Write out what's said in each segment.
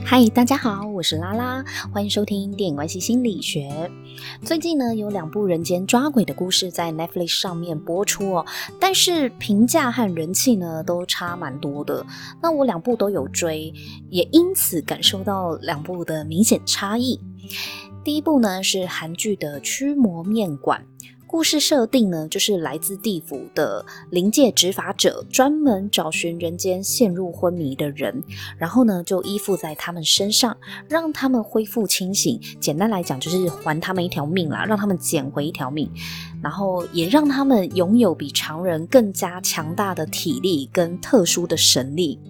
嗨，大家好，我是拉拉，欢迎收听电影关系心理学。最近呢，有两部人间抓鬼的故事在 Netflix 上面播出哦，但是评价和人气呢都差蛮多的。那我两部都有追，也因此感受到两部的明显差异。第一部呢是韩剧的《驱魔面馆》。故事设定呢，就是来自地府的灵界执法者，专门找寻人间陷入昏迷的人，然后呢，就依附在他们身上，让他们恢复清醒。简单来讲，就是还他们一条命啦，让他们捡回一条命，然后也让他们拥有比常人更加强大的体力跟特殊的神力。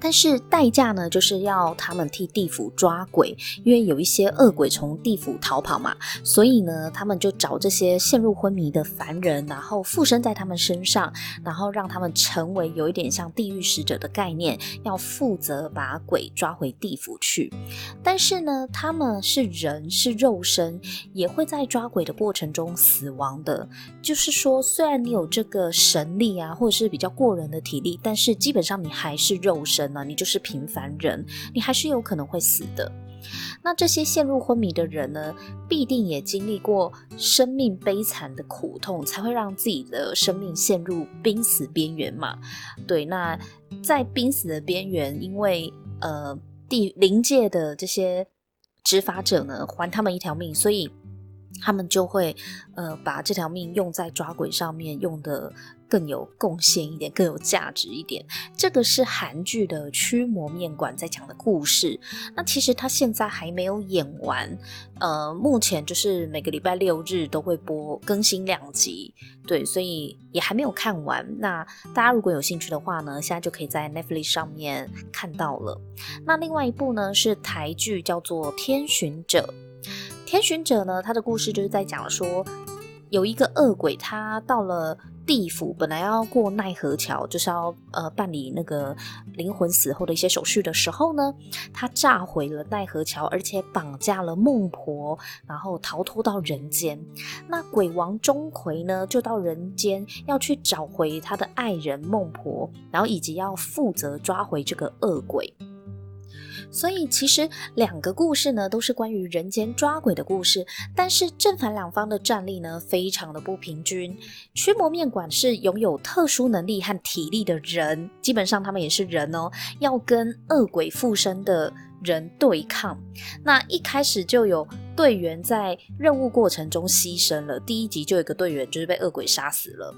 但是代价呢，就是要他们替地府抓鬼，因为有一些恶鬼从地府逃跑嘛，所以呢，他们就找这些陷入昏迷的凡人，然后附身在他们身上，然后让他们成为有一点像地狱使者的概念，要负责把鬼抓回地府去。但是呢，他们是人，是肉身，也会在抓鬼的过程中死亡的。就是说，虽然你有这个神力啊，或者是比较过人的体力，但是基本上你还是肉。身呢，你就是平凡人，你还是有可能会死的。那这些陷入昏迷的人呢，必定也经历过生命悲惨的苦痛，才会让自己的生命陷入濒死边缘嘛。对，那在濒死的边缘，因为呃地灵界的这些执法者呢，还他们一条命，所以他们就会呃把这条命用在抓鬼上面，用的。更有贡献一点，更有价值一点。这个是韩剧的《驱魔面馆》在讲的故事。那其实它现在还没有演完，呃，目前就是每个礼拜六日都会播更新两集，对，所以也还没有看完。那大家如果有兴趣的话呢，现在就可以在 Netflix 上面看到了。那另外一部呢是台剧，叫做《天巡者》。天巡者呢，他的故事就是在讲说，有一个恶鬼，他到了。地府本来要过奈何桥，就是要呃办理那个灵魂死后的一些手续的时候呢，他炸毁了奈何桥，而且绑架了孟婆，然后逃脱到人间。那鬼王钟馗呢，就到人间要去找回他的爱人孟婆，然后以及要负责抓回这个恶鬼。所以其实两个故事呢，都是关于人间抓鬼的故事，但是正反两方的战力呢，非常的不平均。驱魔面馆是拥有特殊能力和体力的人，基本上他们也是人哦，要跟恶鬼附身的人对抗。那一开始就有队员在任务过程中牺牲了，第一集就有一个队员就是被恶鬼杀死了，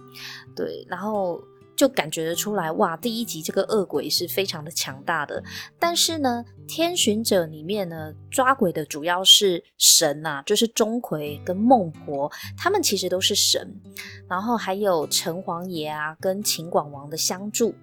对，然后。就感觉得出来，哇！第一集这个恶鬼是非常的强大的，但是呢，天巡者里面呢，抓鬼的主要是神呐、啊，就是钟馗跟孟婆，他们其实都是神，然后还有城隍爷啊跟秦广王的相助，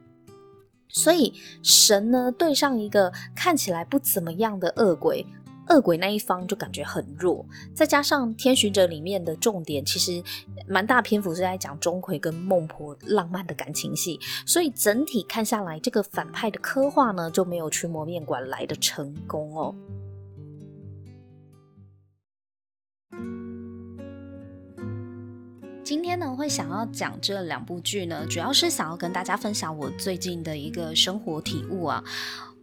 所以神呢对上一个看起来不怎么样的恶鬼。恶鬼那一方就感觉很弱，再加上天巡者里面的重点其实蛮大篇幅是在讲钟馗跟孟婆浪漫的感情戏，所以整体看下来，这个反派的刻画呢就没有驱魔面馆来的成功哦。今天呢会想要讲这两部剧呢，主要是想要跟大家分享我最近的一个生活体悟啊。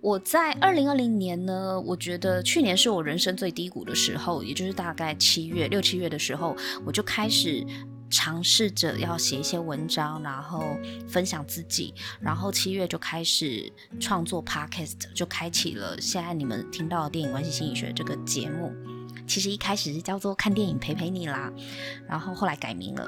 我在二零二零年呢，我觉得去年是我人生最低谷的时候，也就是大概七月六七月的时候，我就开始尝试着要写一些文章，然后分享自己，然后七月就开始创作 podcast，就开启了现在你们听到的电影关系心理学这个节目。其实一开始是叫做看电影陪陪你啦，然后后来改名了。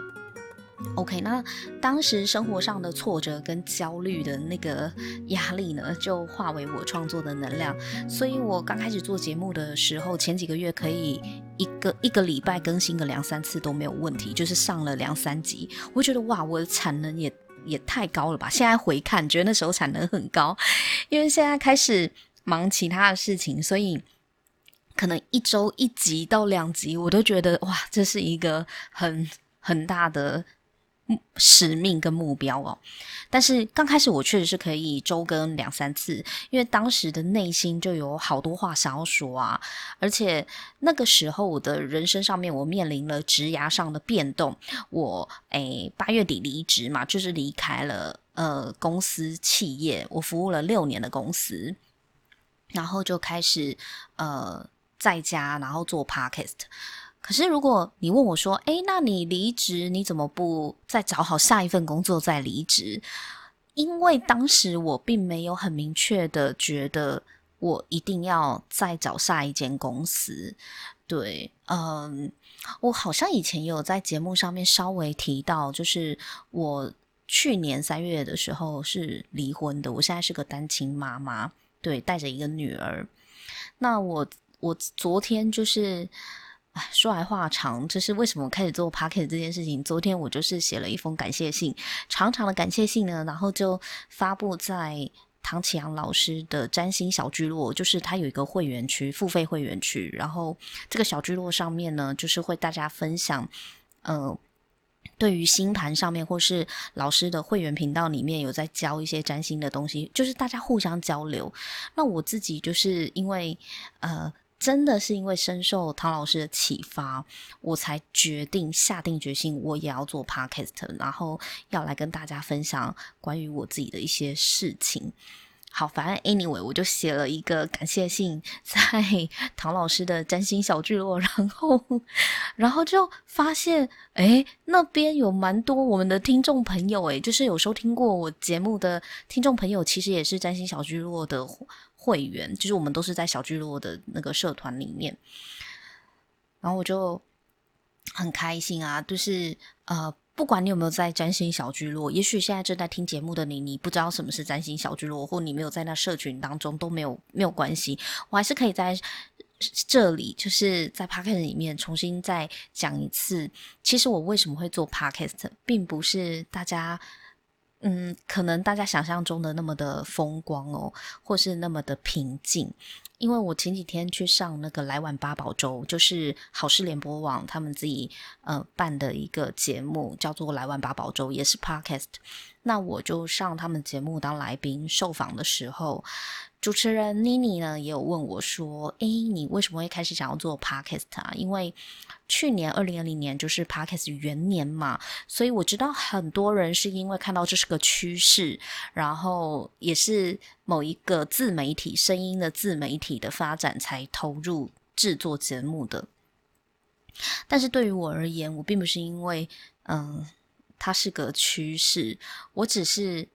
OK，那当时生活上的挫折跟焦虑的那个压力呢，就化为我创作的能量。所以我刚开始做节目的时候，前几个月可以一个一个礼拜更新个两三次都没有问题，就是上了两三集。我觉得哇，我的产能也也太高了吧！现在回看，觉得那时候产能很高，因为现在开始忙其他的事情，所以可能一周一集到两集，我都觉得哇，这是一个很很大的。使命跟目标哦，但是刚开始我确实是可以周更两三次，因为当时的内心就有好多话想要说啊，而且那个时候我的人生上面我面临了职涯上的变动，我诶八月底离职嘛，就是离开了呃公司企业，我服务了六年的公司。然后就开始呃在家，然后做 podcast。可是如果你问我说，哎，那你离职，你怎么不再找好下一份工作再离职？因为当时我并没有很明确的觉得我一定要再找下一间公司。对，嗯，我好像以前有在节目上面稍微提到，就是我去年三月的时候是离婚的，我现在是个单亲妈妈，对，带着一个女儿。那我我昨天就是。哎，说来话长，这是为什么我开始做 p o c k e t 这件事情。昨天我就是写了一封感谢信，长长的感谢信呢，然后就发布在唐启阳老师的占星小聚落，就是他有一个会员区，付费会员区。然后这个小聚落上面呢，就是会大家分享，呃，对于星盘上面或是老师的会员频道里面有在教一些占星的东西，就是大家互相交流。那我自己就是因为呃。真的是因为深受唐老师的启发，我才决定下定决心，我也要做 podcast，然后要来跟大家分享关于我自己的一些事情。好，反正 anyway，我就写了一个感谢信在 唐老师的占星小聚落，然后，然后就发现，诶，那边有蛮多我们的听众朋友，诶，就是有收听过我节目的听众朋友，其实也是占星小聚落的会员，就是我们都是在小聚落的那个社团里面，然后我就很开心啊，就是呃。不管你有没有在占星小聚落，也许现在正在听节目的你，你不知道什么是占星小聚落，或你没有在那社群当中，都没有没有关系，我还是可以在这里，就是在 Podcast 里面重新再讲一次。其实我为什么会做 Podcast，并不是大家，嗯，可能大家想象中的那么的风光哦，或是那么的平静。因为我前几天去上那个来晚八宝粥，就是好事联播网他们自己呃办的一个节目，叫做来晚八宝粥，也是 podcast。那我就上他们节目当来宾受访的时候。主持人妮妮呢也有问我说：“诶，你为什么会开始想要做 podcast 啊？因为去年二零二零年就是 podcast 元年嘛，所以我知道很多人是因为看到这是个趋势，然后也是某一个自媒体声音的自媒体的发展才投入制作节目的。但是对于我而言，我并不是因为嗯它是个趋势，我只是。”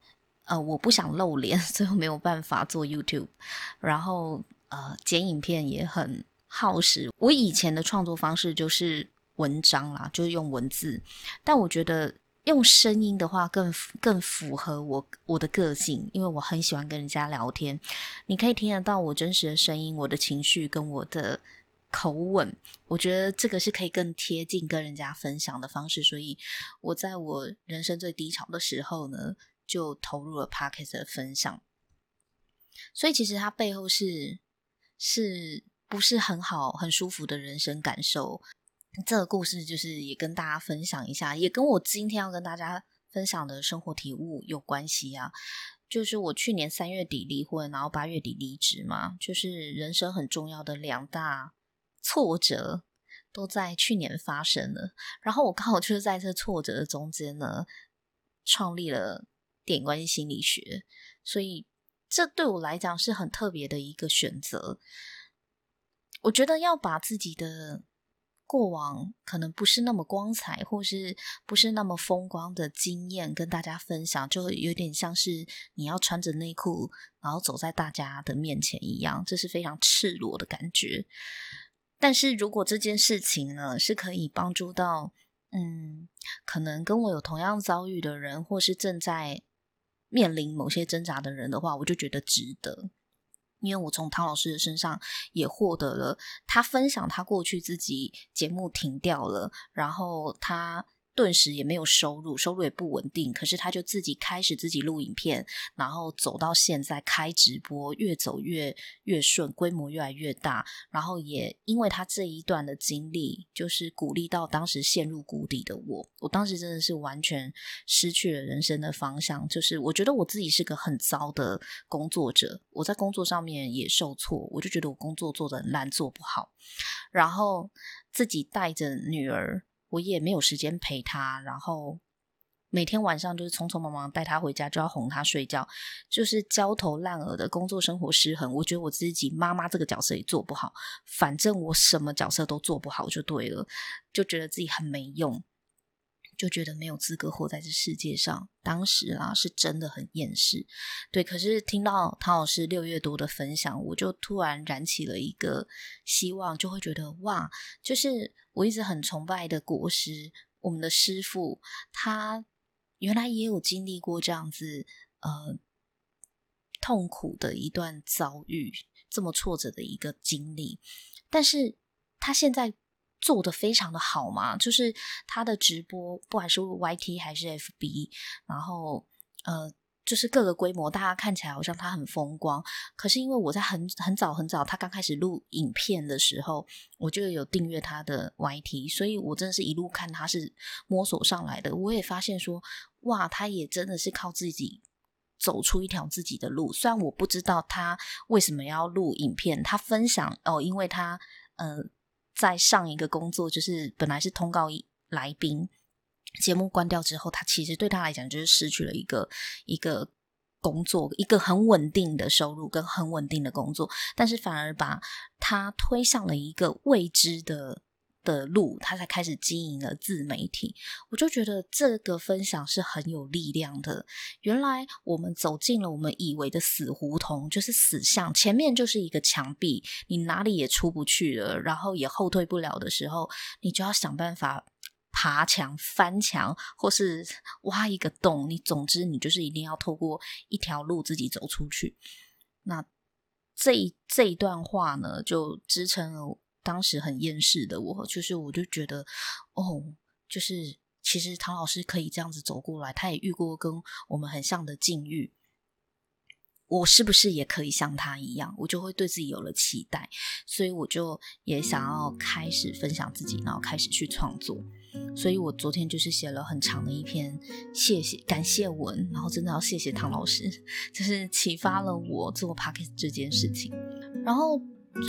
呃，我不想露脸，所以我没有办法做 YouTube。然后，呃，剪影片也很耗时。我以前的创作方式就是文章啦，就是用文字。但我觉得用声音的话更更符合我我的个性，因为我很喜欢跟人家聊天。你可以听得到我真实的声音，我的情绪跟我的口吻。我觉得这个是可以更贴近跟人家分享的方式。所以我在我人生最低潮的时候呢，就投入了 Podcast 的分享，所以其实它背后是是不是很好、很舒服的人生感受？这个故事就是也跟大家分享一下，也跟我今天要跟大家分享的生活体悟有关系啊。就是我去年三月底离婚，然后八月底离职嘛，就是人生很重要的两大挫折都在去年发生了。然后我刚好就是在这挫折的中间呢，创立了。电影关系心理学，所以这对我来讲是很特别的一个选择。我觉得要把自己的过往可能不是那么光彩，或是不是那么风光的经验跟大家分享，就有点像是你要穿着内裤，然后走在大家的面前一样，这是非常赤裸的感觉。但是如果这件事情呢，是可以帮助到，嗯，可能跟我有同样遭遇的人，或是正在面临某些挣扎的人的话，我就觉得值得，因为我从唐老师的身上也获得了他分享他过去自己节目停掉了，然后他。顿时也没有收入，收入也不稳定。可是他就自己开始自己录影片，然后走到现在开直播，越走越越顺，规模越来越大。然后也因为他这一段的经历，就是鼓励到当时陷入谷底的我。我当时真的是完全失去了人生的方向，就是我觉得我自己是个很糟的工作者，我在工作上面也受挫，我就觉得我工作做得很烂，做不好，然后自己带着女儿。我也没有时间陪他，然后每天晚上就是匆匆忙忙带他回家，就要哄他睡觉，就是焦头烂额的工作生活失衡。我觉得我自己妈妈这个角色也做不好，反正我什么角色都做不好就对了，就觉得自己很没用。就觉得没有资格活在这世界上，当时啊是真的很厌世，对。可是听到唐老师六月多的分享，我就突然燃起了一个希望，就会觉得哇，就是我一直很崇拜的国师，我们的师父，他原来也有经历过这样子呃痛苦的一段遭遇，这么挫折的一个经历，但是他现在。做得非常的好嘛，就是他的直播，不管是 YT 还是 FB，然后呃，就是各个规模，大家看起来好像他很风光。可是因为我在很很早很早，他刚开始录影片的时候，我就有订阅他的 YT，所以我真的是一路看他是摸索上来的。我也发现说，哇，他也真的是靠自己走出一条自己的路。虽然我不知道他为什么要录影片，他分享哦，因为他呃。在上一个工作，就是本来是通告来宾，节目关掉之后，他其实对他来讲就是失去了一个一个工作，一个很稳定的收入跟很稳定的工作，但是反而把他推向了一个未知的。的路，他才开始经营了自媒体。我就觉得这个分享是很有力量的。原来我们走进了我们以为的死胡同，就是死巷，前面就是一个墙壁，你哪里也出不去了，然后也后退不了的时候，你就要想办法爬墙、翻墙，或是挖一个洞。你总之，你就是一定要透过一条路自己走出去。那这这一段话呢，就支撑了。当时很厌世的我，就是我就觉得，哦，就是其实唐老师可以这样子走过来，他也遇过跟我们很像的境遇，我是不是也可以像他一样？我就会对自己有了期待，所以我就也想要开始分享自己，然后开始去创作。所以我昨天就是写了很长的一篇谢谢感谢文，然后真的要谢谢唐老师，就是启发了我做 Podcast 这件事情，然后。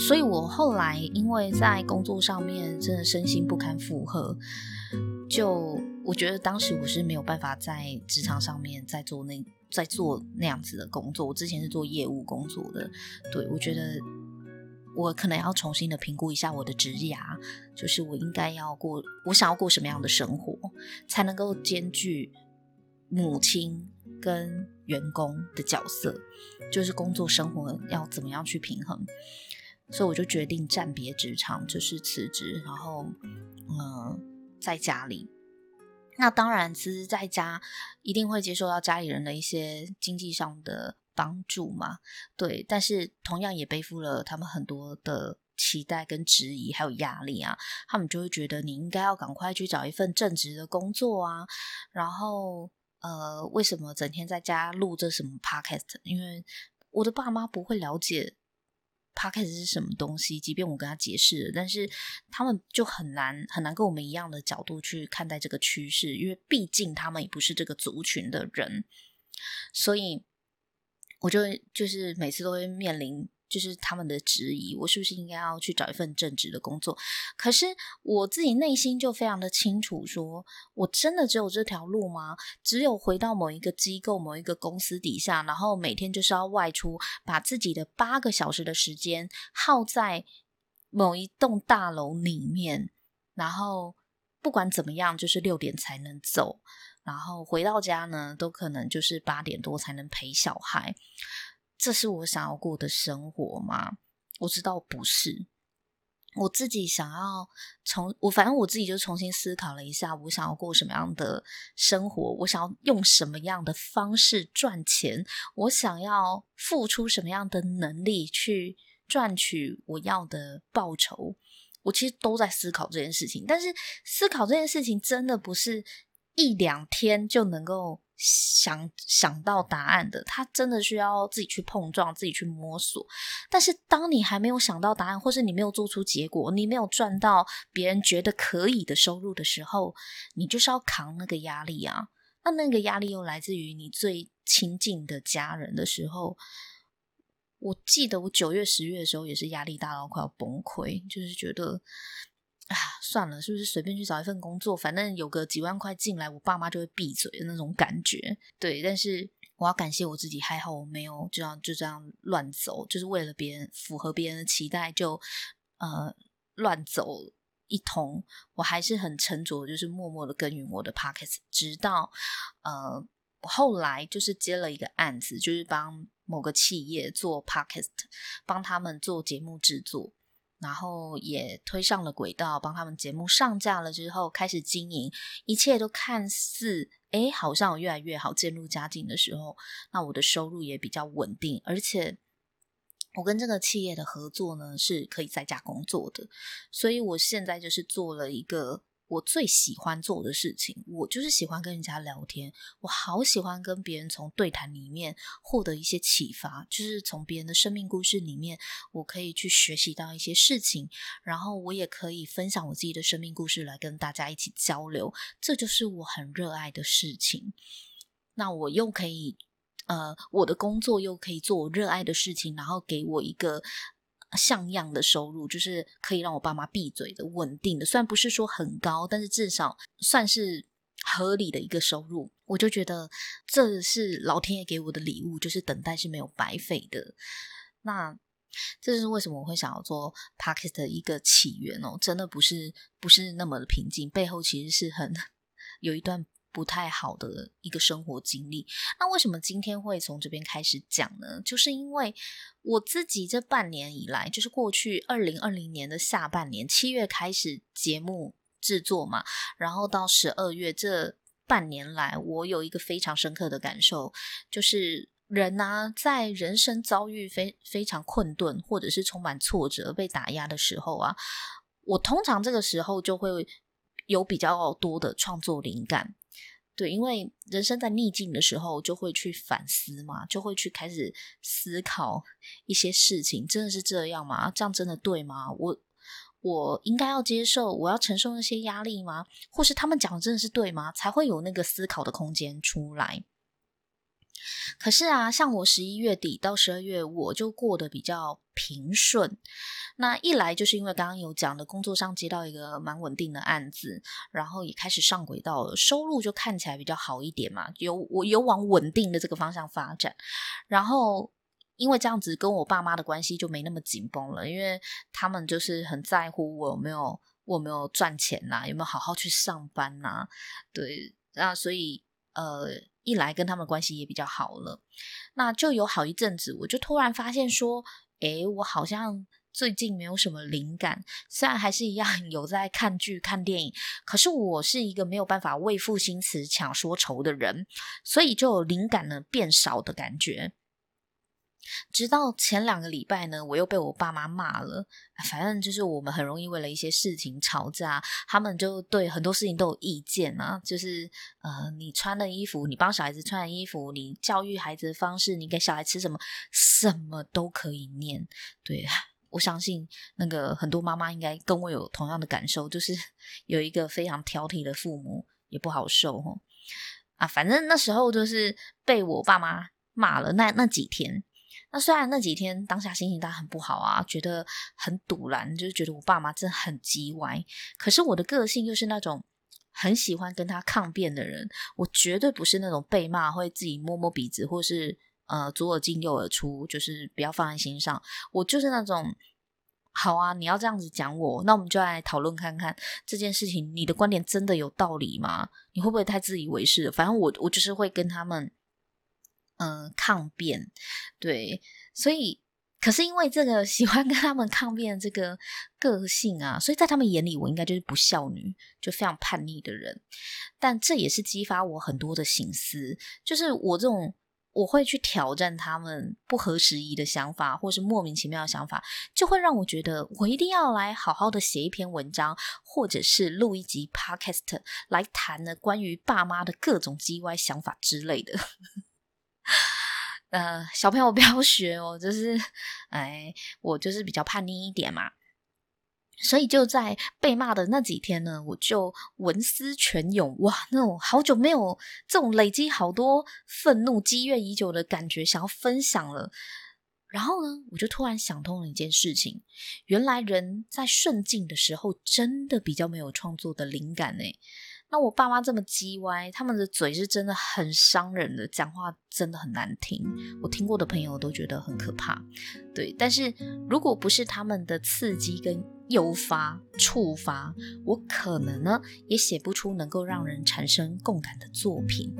所以我后来因为在工作上面真的身心不堪负荷，就我觉得当时我是没有办法在职场上面再做那再做那样子的工作。我之前是做业务工作的，对，我觉得我可能要重新的评估一下我的职涯，就是我应该要过我想要过什么样的生活，才能够兼具母亲跟员工的角色，就是工作生活要怎么样去平衡。所以我就决定暂别职场，就是辞职，然后，嗯、在家里。那当然，其实在家一定会接受到家里人的一些经济上的帮助嘛，对。但是同样也背负了他们很多的期待跟质疑，还有压力啊。他们就会觉得你应该要赶快去找一份正职的工作啊。然后，呃，为什么整天在家录这什么 podcast？因为我的爸妈不会了解。Podcast 是什么东西？即便我跟他解释了，但是他们就很难很难跟我们一样的角度去看待这个趋势，因为毕竟他们也不是这个族群的人，所以我就就是每次都会面临。就是他们的质疑，我是不是应该要去找一份正职的工作？可是我自己内心就非常的清楚说，我真的只有这条路吗？只有回到某一个机构、某一个公司底下，然后每天就是要外出，把自己的八个小时的时间耗在某一栋大楼里面，然后不管怎么样，就是六点才能走，然后回到家呢，都可能就是八点多才能陪小孩。这是我想要过的生活吗？我知道不是。我自己想要重，我反正我自己就重新思考了一下，我想要过什么样的生活，我想要用什么样的方式赚钱，我想要付出什么样的能力去赚取我要的报酬。我其实都在思考这件事情，但是思考这件事情真的不是一两天就能够。想想到答案的，他真的需要自己去碰撞，自己去摸索。但是，当你还没有想到答案，或是你没有做出结果，你没有赚到别人觉得可以的收入的时候，你就是要扛那个压力啊。那那个压力又来自于你最亲近的家人的时候。我记得我九月、十月的时候也是压力大到快要崩溃，就是觉得啊，算了，是不是随便去找一份工作，反正有个几万块进来，我爸妈就会闭嘴的那种感觉。对，但是我要感谢我自己，还好我没有这样就这样乱走，就是为了别人符合别人的期待就呃乱走一通。我还是很沉着，就是默默的耕耘我的 Podcast，直到呃后来就是接了一个案子，就是帮某个企业做 Podcast，帮他们做节目制作。然后也推上了轨道，帮他们节目上架了之后，开始经营，一切都看似诶好像越来越好，渐入佳境的时候，那我的收入也比较稳定，而且我跟这个企业的合作呢，是可以在家工作的，所以我现在就是做了一个。我最喜欢做的事情，我就是喜欢跟人家聊天。我好喜欢跟别人从对谈里面获得一些启发，就是从别人的生命故事里面，我可以去学习到一些事情，然后我也可以分享我自己的生命故事来跟大家一起交流。这就是我很热爱的事情。那我又可以，呃，我的工作又可以做我热爱的事情，然后给我一个。像样的收入，就是可以让我爸妈闭嘴的稳定的，虽然不是说很高，但是至少算是合理的一个收入。我就觉得这是老天爷给我的礼物，就是等待是没有白费的。那这就是为什么我会想要做 Podcast 的一个起源哦，真的不是不是那么的平静，背后其实是很 有一段。不太好的一个生活经历。那为什么今天会从这边开始讲呢？就是因为我自己这半年以来，就是过去二零二零年的下半年，七月开始节目制作嘛，然后到十二月这半年来，我有一个非常深刻的感受，就是人啊，在人生遭遇非非常困顿，或者是充满挫折、被打压的时候啊，我通常这个时候就会有比较多的创作灵感。对，因为人生在逆境的时候，就会去反思嘛，就会去开始思考一些事情，真的是这样吗？这样真的对吗？我我应该要接受，我要承受那些压力吗？或是他们讲的真的是对吗？才会有那个思考的空间出来。可是啊，像我十一月底到十二月，我就过得比较平顺。那一来就是因为刚刚有讲的，工作上接到一个蛮稳定的案子，然后也开始上轨道了，收入就看起来比较好一点嘛。有我有往稳定的这个方向发展。然后因为这样子，跟我爸妈的关系就没那么紧绷了，因为他们就是很在乎我有没有我没有赚钱呐，有没有好好去上班呐。对，那所以呃。一来跟他们关系也比较好了，那就有好一阵子，我就突然发现说，诶，我好像最近没有什么灵感，虽然还是一样 有在看剧、看电影，可是我是一个没有办法为赋新词强说愁的人，所以就有灵感呢变少的感觉。直到前两个礼拜呢，我又被我爸妈骂了。反正就是我们很容易为了一些事情吵架，他们就对很多事情都有意见啊。就是呃，你穿的衣服，你帮小孩子穿的衣服，你教育孩子的方式，你给小孩吃什么，什么都可以念。对，我相信那个很多妈妈应该跟我有同样的感受，就是 有一个非常挑剔的父母也不好受齁。啊，反正那时候就是被我爸妈骂了那那几天。那虽然那几天当下心情当然很不好啊，觉得很赌烂，就是觉得我爸妈真的很叽歪。可是我的个性又是那种很喜欢跟他抗辩的人，我绝对不是那种被骂会自己摸摸鼻子，或是呃左耳进右耳出，就是不要放在心上。我就是那种好啊，你要这样子讲我，那我们就来讨论看看这件事情，你的观点真的有道理吗？你会不会太自以为是？反正我我就是会跟他们。嗯、抗辩，对，所以可是因为这个 喜欢跟他们抗辩的这个个性啊，所以在他们眼里，我应该就是不孝女，就非常叛逆的人。但这也是激发我很多的心思，就是我这种我会去挑战他们不合时宜的想法，或是莫名其妙的想法，就会让我觉得我一定要来好好的写一篇文章，或者是录一集 Podcast 来谈呢关于爸妈的各种叽歪想法之类的。呃，小朋友不要学哦，就是，哎，我就是比较叛逆一点嘛，所以就在被骂的那几天呢，我就文思泉涌，哇，那种好久没有这种累积好多愤怒、积怨已久的感觉，想要分享了。然后呢，我就突然想通了一件事情，原来人在顺境的时候，真的比较没有创作的灵感呢。那我爸妈这么叽歪，他们的嘴是真的很伤人的，讲话真的很难听。我听过的朋友都觉得很可怕。对，但是如果不是他们的刺激跟诱发、触发，我可能呢也写不出能够让人产生共感的作品。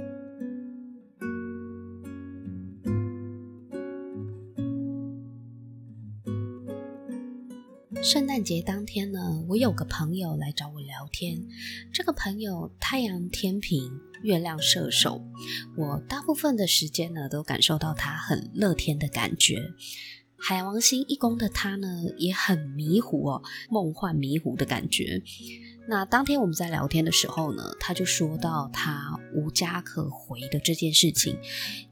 圣诞节当天呢，我有个朋友来找我聊天。这个朋友太阳天平，月亮射手，我大部分的时间呢都感受到他很乐天的感觉。海王星一宫的他呢，也很迷糊哦，梦幻迷糊的感觉。那当天我们在聊天的时候呢，他就说到他无家可回的这件事情。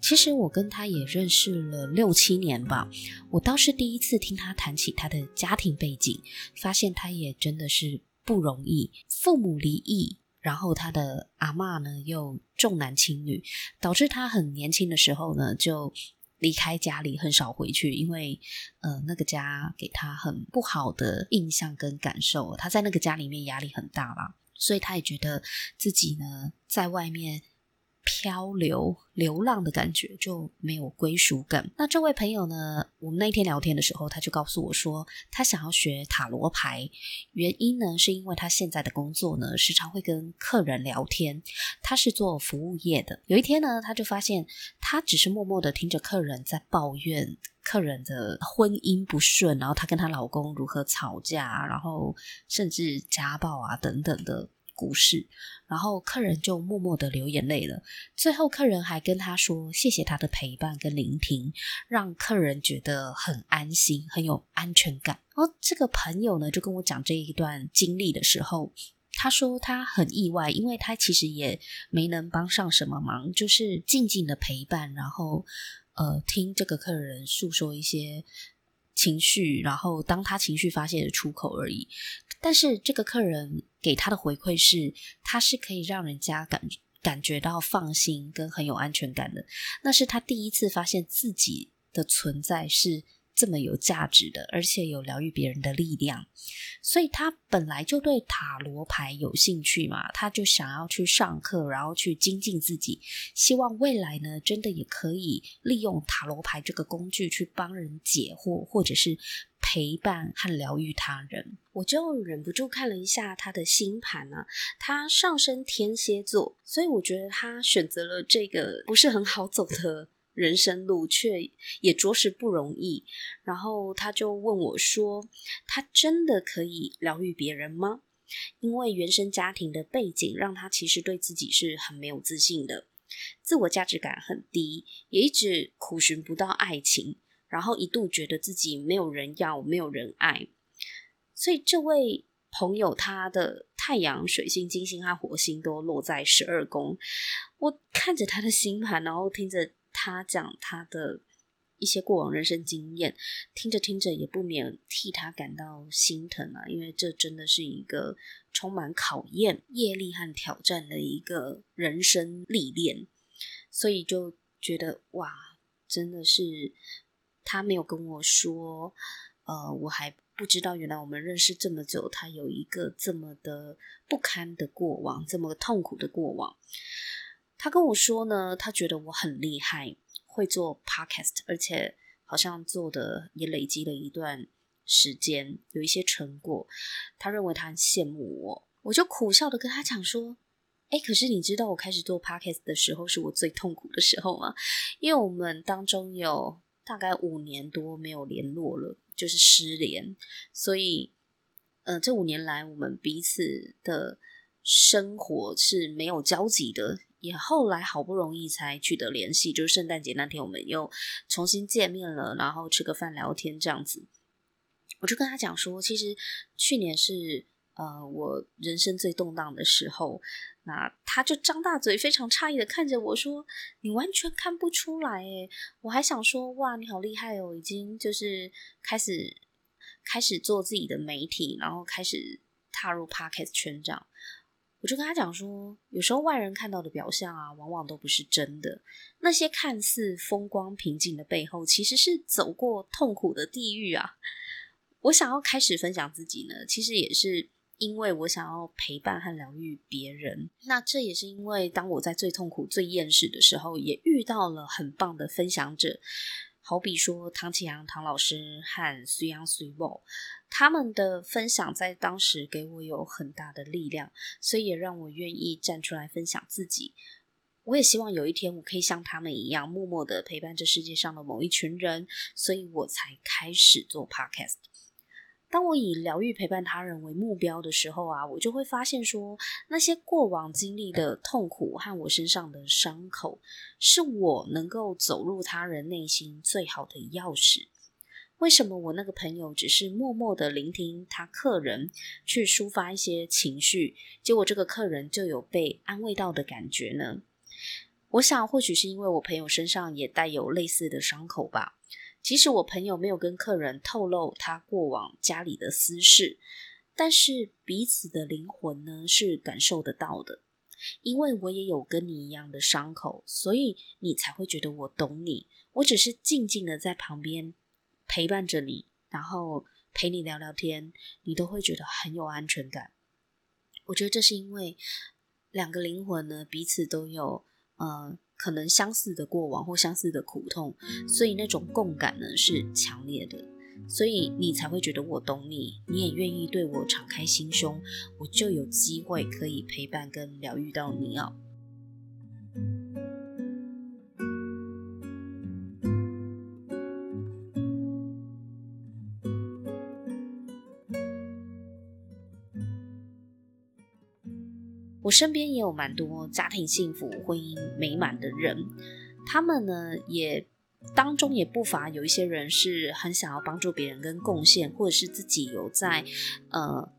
其实我跟他也认识了六七年吧，我倒是第一次听他谈起他的家庭背景，发现他也真的是不容易，父母离异，然后他的阿嬷呢又重男轻女，导致他很年轻的时候呢就。离开家里很少回去，因为呃那个家给他很不好的印象跟感受，他在那个家里面压力很大啦，所以他也觉得自己呢在外面。漂流、流浪的感觉就没有归属感。那这位朋友呢，我们那一天聊天的时候，他就告诉我说，他想要学塔罗牌，原因呢是因为他现在的工作呢，时常会跟客人聊天。他是做服务业的。有一天呢，他就发现，他只是默默的听着客人在抱怨客人的婚姻不顺，然后她跟她老公如何吵架，然后甚至家暴啊等等的。故事，然后客人就默默的流眼泪了。最后，客人还跟他说：“谢谢他的陪伴跟聆听，让客人觉得很安心，很有安全感。”然后这个朋友呢，就跟我讲这一段经历的时候，他说他很意外，因为他其实也没能帮上什么忙，就是静静的陪伴，然后呃，听这个客人诉说一些。情绪，然后当他情绪发泄的出口而已。但是这个客人给他的回馈是，他是可以让人家感感觉到放心跟很有安全感的。那是他第一次发现自己的存在是。这么有价值的，而且有疗愈别人的力量，所以他本来就对塔罗牌有兴趣嘛，他就想要去上课，然后去精进自己，希望未来呢，真的也可以利用塔罗牌这个工具去帮人解惑，或者是陪伴和疗愈他人。我就忍不住看了一下他的星盘呢，他上升天蝎座，所以我觉得他选择了这个不是很好走的。人生路却也着实不容易，然后他就问我说：“他真的可以疗愈别人吗？”因为原生家庭的背景让他其实对自己是很没有自信的，自我价值感很低，也一直苦寻不到爱情，然后一度觉得自己没有人要，没有人爱。所以这位朋友他的太阳、水星、金星和火星都落在十二宫，我看着他的星盘，然后听着。他讲他的一些过往人生经验，听着听着也不免替他感到心疼啊，因为这真的是一个充满考验、业力和挑战的一个人生历练，所以就觉得哇，真的是他没有跟我说，呃，我还不知道原来我们认识这么久，他有一个这么的不堪的过往，这么痛苦的过往。他跟我说呢，他觉得我很厉害，会做 podcast，而且好像做的也累积了一段时间，有一些成果。他认为他很羡慕我，我就苦笑的跟他讲说：“哎，可是你知道我开始做 podcast 的时候是我最痛苦的时候吗？因为我们当中有大概五年多没有联络了，就是失联，所以，呃，这五年来我们彼此的生活是没有交集的。”也后来好不容易才取得联系，就是圣诞节那天我们又重新见面了，然后吃个饭聊天这样子。我就跟他讲说，其实去年是呃我人生最动荡的时候。那他就张大嘴，非常诧异的看着我说：“你完全看不出来诶。”我还想说：“哇，你好厉害哦，已经就是开始开始做自己的媒体，然后开始踏入 Podcast 圈这样。”我就跟他讲说，有时候外人看到的表象啊，往往都不是真的。那些看似风光平静的背后，其实是走过痛苦的地狱啊。我想要开始分享自己呢，其实也是因为我想要陪伴和疗愈别人。那这也是因为当我在最痛苦、最厌世的时候，也遇到了很棒的分享者。好比说唐启阳唐老师和隋阳、隋某，他们的分享在当时给我有很大的力量，所以也让我愿意站出来分享自己。我也希望有一天我可以像他们一样，默默的陪伴这世界上的某一群人，所以我才开始做 Podcast。当我以疗愈陪伴他人为目标的时候啊，我就会发现说，那些过往经历的痛苦和我身上的伤口，是我能够走入他人内心最好的钥匙。为什么我那个朋友只是默默的聆听他客人去抒发一些情绪，结果这个客人就有被安慰到的感觉呢？我想，或许是因为我朋友身上也带有类似的伤口吧。即使我朋友没有跟客人透露他过往家里的私事，但是彼此的灵魂呢，是感受得到的。因为我也有跟你一样的伤口，所以你才会觉得我懂你。我只是静静的在旁边陪伴着你，然后陪你聊聊天，你都会觉得很有安全感。我觉得这是因为两个灵魂呢，彼此都有呃。可能相似的过往或相似的苦痛，所以那种共感呢是强烈的，所以你才会觉得我懂你，你也愿意对我敞开心胸，我就有机会可以陪伴跟疗愈到你哦。我身边也有蛮多家庭幸福、婚姻美满的人，他们呢也当中也不乏有一些人是很想要帮助别人跟贡献，或者是自己有在呃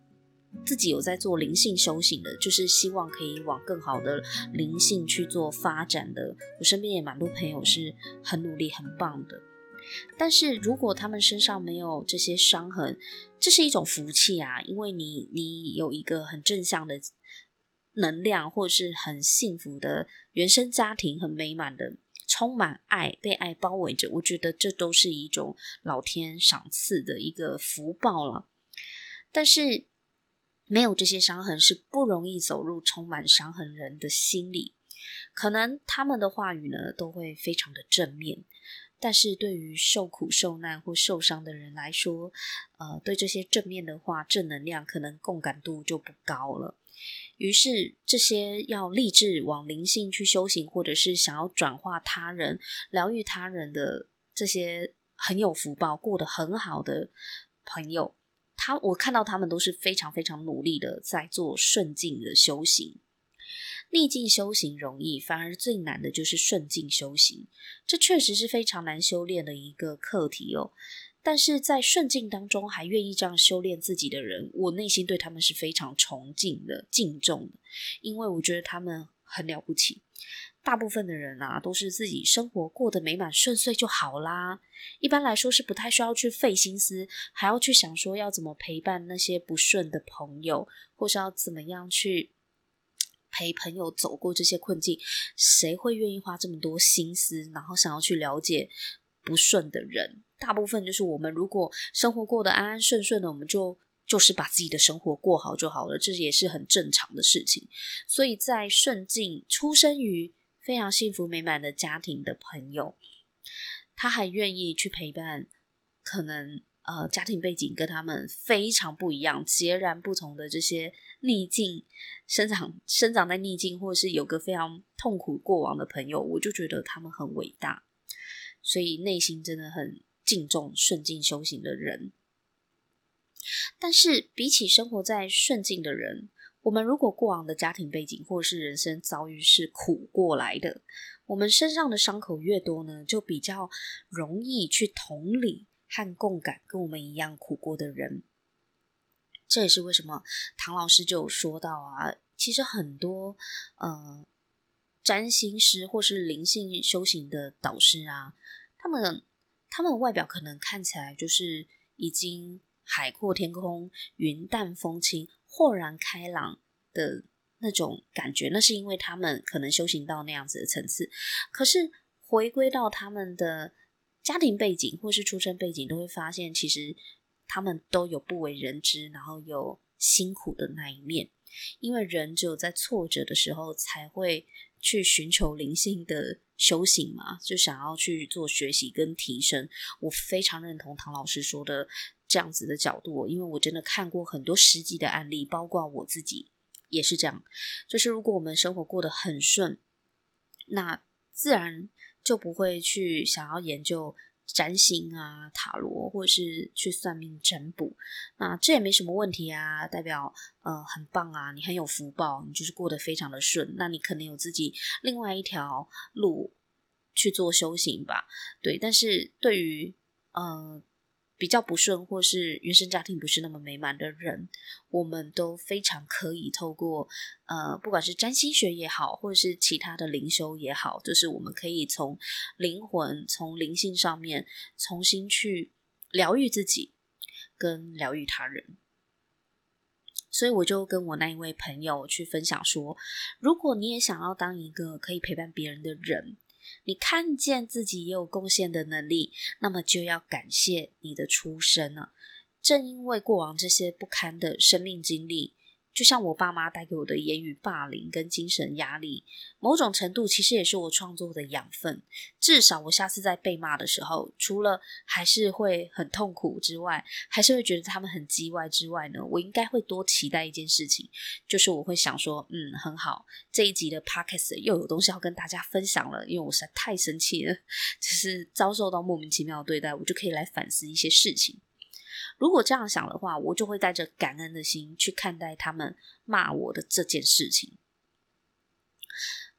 自己有在做灵性修行的，就是希望可以往更好的灵性去做发展的。我身边也蛮多朋友是很努力、很棒的，但是如果他们身上没有这些伤痕，这是一种福气啊，因为你你有一个很正向的。能量，或是很幸福的原生家庭，很美满的，充满爱，被爱包围着。我觉得这都是一种老天赏赐的一个福报了。但是没有这些伤痕，是不容易走入充满伤痕人的心里。可能他们的话语呢，都会非常的正面，但是对于受苦受难或受伤的人来说，呃，对这些正面的话，正能量，可能共感度就不高了。于是，这些要立志往灵性去修行，或者是想要转化他人、疗愈他人的这些很有福报、过得很好的朋友，他我看到他们都是非常非常努力的在做顺境的修行。逆境修行容易，反而最难的就是顺境修行。这确实是非常难修炼的一个课题哦。但是在顺境当中还愿意这样修炼自己的人，我内心对他们是非常崇敬的、敬重的，因为我觉得他们很了不起。大部分的人啊，都是自己生活过得美满顺遂就好啦。一般来说是不太需要去费心思，还要去想说要怎么陪伴那些不顺的朋友，或是要怎么样去陪朋友走过这些困境。谁会愿意花这么多心思，然后想要去了解不顺的人？大部分就是我们如果生活过得安安顺顺的，我们就就是把自己的生活过好就好了，这也是很正常的事情。所以在顺境出生于非常幸福美满的家庭的朋友，他还愿意去陪伴可能呃家庭背景跟他们非常不一样、截然不同的这些逆境生长、生长在逆境或者是有个非常痛苦过往的朋友，我就觉得他们很伟大，所以内心真的很。敬重顺境修行的人，但是比起生活在顺境的人，我们如果过往的家庭背景或是人生遭遇是苦过来的，我们身上的伤口越多呢，就比较容易去同理和共感跟我们一样苦过的人。这也是为什么唐老师就有说到啊，其实很多呃占星师或是灵性修行的导师啊，他们。他们的外表可能看起来就是已经海阔天空、云淡风轻、豁然开朗的那种感觉，那是因为他们可能修行到那样子的层次。可是回归到他们的家庭背景或是出生背景，都会发现其实他们都有不为人知，然后有辛苦的那一面。因为人只有在挫折的时候才会去寻求灵性的修行嘛，就想要去做学习跟提升。我非常认同唐老师说的这样子的角度，因为我真的看过很多实际的案例，包括我自己。也是这样，就是如果我们生活过得很顺，那自然就不会去想要研究占星啊、塔罗，或者是去算命占卜。那这也没什么问题啊，代表呃很棒啊，你很有福报，你就是过得非常的顺。那你可能有自己另外一条路去做修行吧，对。但是对于呃。比较不顺，或是原生家庭不是那么美满的人，我们都非常可以透过呃，不管是占星学也好，或者是其他的灵修也好，就是我们可以从灵魂、从灵性上面重新去疗愈自己，跟疗愈他人。所以我就跟我那一位朋友去分享说，如果你也想要当一个可以陪伴别人的人。你看见自己也有贡献的能力，那么就要感谢你的出生了。正因为过往这些不堪的生命经历。就像我爸妈带给我的言语霸凌跟精神压力，某种程度其实也是我创作的养分。至少我下次在被骂的时候，除了还是会很痛苦之外，还是会觉得他们很叽歪之外呢，我应该会多期待一件事情，就是我会想说，嗯，很好，这一集的 podcast 又有东西要跟大家分享了，因为我实在太生气了，就是遭受到莫名其妙的对待，我就可以来反思一些事情。如果这样想的话，我就会带着感恩的心去看待他们骂我的这件事情。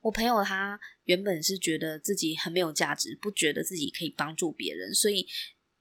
我朋友他原本是觉得自己很没有价值，不觉得自己可以帮助别人，所以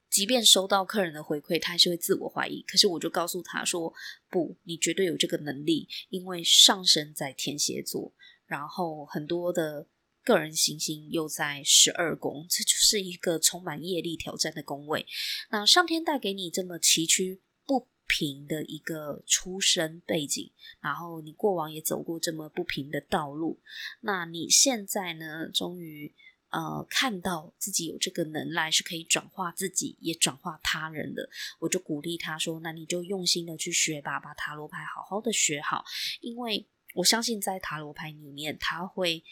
即便收到客人的回馈，他还是会自我怀疑。可是我就告诉他说：“不，你绝对有这个能力，因为上升在天蝎座，然后很多的。”个人行星又在十二宫，这就是一个充满业力挑战的宫位。那上天带给你这么崎岖不平的一个出生背景，然后你过往也走过这么不平的道路，那你现在呢，终于呃看到自己有这个能耐，是可以转化自己，也转化他人的。我就鼓励他说：“那你就用心的去学吧，把塔罗牌好好的学好，因为我相信在塔罗牌里面，他会。”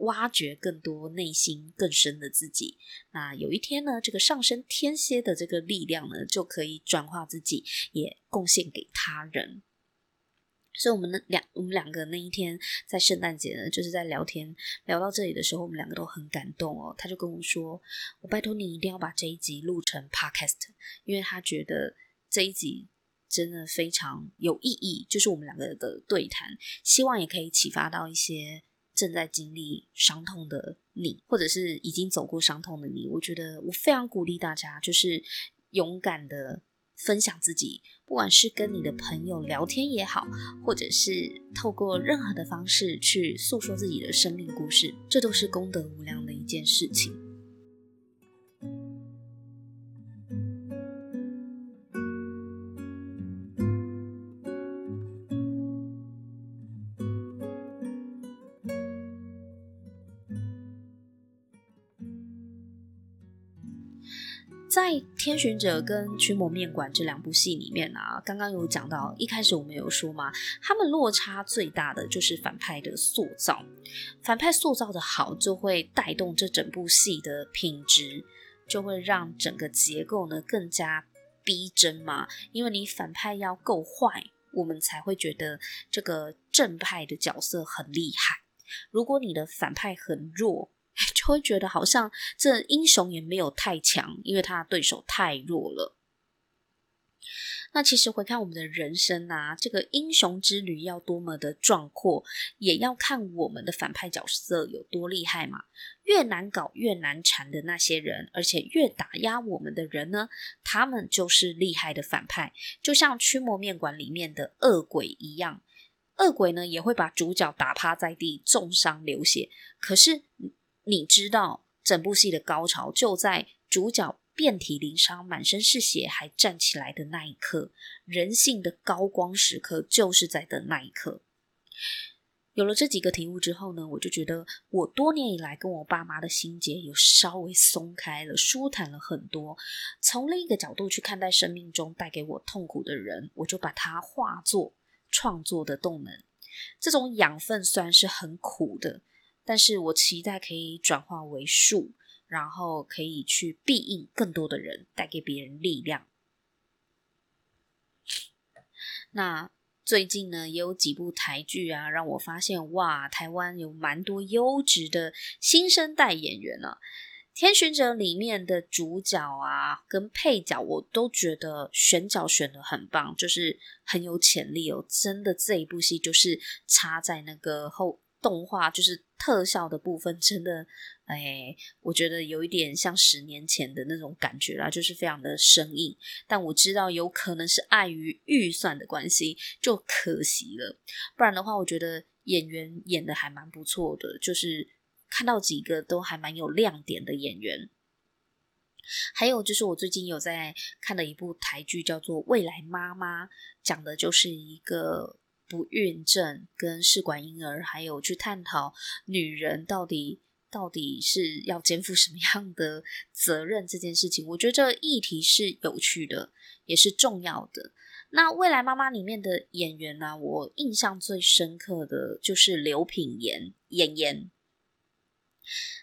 挖掘更多内心更深的自己。那有一天呢，这个上升天蝎的这个力量呢，就可以转化自己，也贡献给他人。所以，我们的两我们两个那一天在圣诞节呢，就是在聊天聊到这里的时候，我们两个都很感动哦。他就跟我说：“我拜托你一定要把这一集录成 podcast，因为他觉得这一集真的非常有意义，就是我们两个的对谈，希望也可以启发到一些。”正在经历伤痛的你，或者是已经走过伤痛的你，我觉得我非常鼓励大家，就是勇敢的分享自己，不管是跟你的朋友聊天也好，或者是透过任何的方式去诉说自己的生命故事，这都是功德无量的一件事情。天巡者》跟《驱魔面馆》这两部戏里面啊，刚刚有讲到，一开始我们有说嘛，他们落差最大的就是反派的塑造，反派塑造的好，就会带动这整部戏的品质，就会让整个结构呢更加逼真嘛。因为你反派要够坏，我们才会觉得这个正派的角色很厉害。如果你的反派很弱，就会觉得好像这英雄也没有太强，因为他的对手太弱了。那其实回看我们的人生啊，这个英雄之旅要多么的壮阔，也要看我们的反派角色有多厉害嘛。越难搞、越难缠的那些人，而且越打压我们的人呢，他们就是厉害的反派。就像《驱魔面馆》里面的恶鬼一样，恶鬼呢也会把主角打趴在地，重伤流血。可是。你知道，整部戏的高潮就在主角遍体鳞伤、满身是血还站起来的那一刻，人性的高光时刻就是在的那一刻。有了这几个题目之后呢，我就觉得我多年以来跟我爸妈的心结有稍微松开了，舒坦了很多。从另一个角度去看待生命中带给我痛苦的人，我就把它化作创作的动能。这种养分虽然是很苦的，但是我期待可以转化为树，然后可以去庇应更多的人，带给别人力量。那最近呢，也有几部台剧啊，让我发现哇，台湾有蛮多优质的新生代演员啊。《天巡者》里面的主角啊，跟配角，我都觉得选角选得很棒，就是很有潜力哦。真的，这一部戏就是插在那个后动画，就是特效的部分，真的。哎，我觉得有一点像十年前的那种感觉啦，就是非常的生硬。但我知道有可能是碍于预算的关系，就可惜了。不然的话，我觉得演员演的还蛮不错的，就是看到几个都还蛮有亮点的演员。还有就是我最近有在看的一部台剧，叫做《未来妈妈》，讲的就是一个不孕症跟试管婴儿，还有去探讨女人到底。到底是要肩负什么样的责任这件事情，我觉得这个议题是有趣的，也是重要的。那未来妈妈里面的演员呢、我印象最深刻的就是刘品言演员。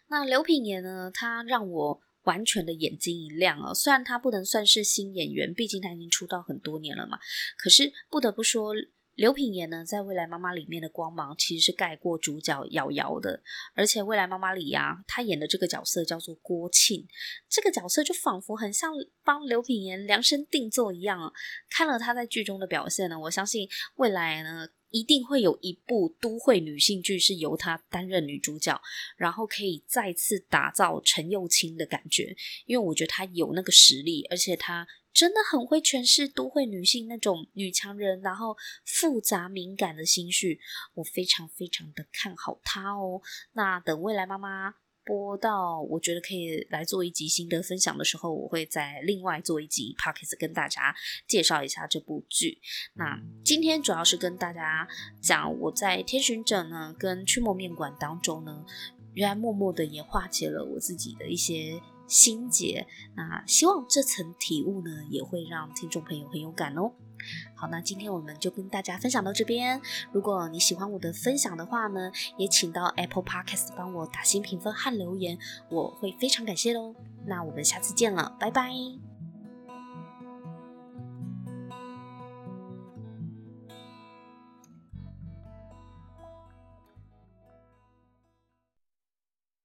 那刘品言呢，他让我完全的眼睛一亮啊！虽然他不能算是新演员，毕竟他已经出道很多年了嘛，可是不得不说。刘品言呢，在《未来妈妈》里面的光芒其实是盖过主角瑶瑶的，而且《未来妈妈》里呀、她演的这个角色叫做郭庆，这个角色就仿佛很像帮刘品言量身定做一样。看了她在剧中的表现呢，我相信未来呢一定会有一部都会女性剧是由她担任女主角，然后可以再次打造陈又青的感觉，因为我觉得她有那个实力，而且她。真的很会诠释都会女性那种女强人，然后复杂敏感的心绪，我非常非常的看好她哦。那等未来妈妈播到，我觉得可以来做一集心得分享的时候，我会再另外做一集 podcast 跟大家介绍一下这部剧。那今天主要是跟大家讲我在天巡者呢跟驱魔面馆当中呢，原来默默的也化解了我自己的一些。心结，那希望这层体悟呢，也会让听众朋友很有感哦。好，那今天我们就跟大家分享到这边。如果你喜欢我的分享的话呢，也请到 Apple Podcast 帮我打新评分和留言，我会非常感谢哦。那我们下次见了，拜拜。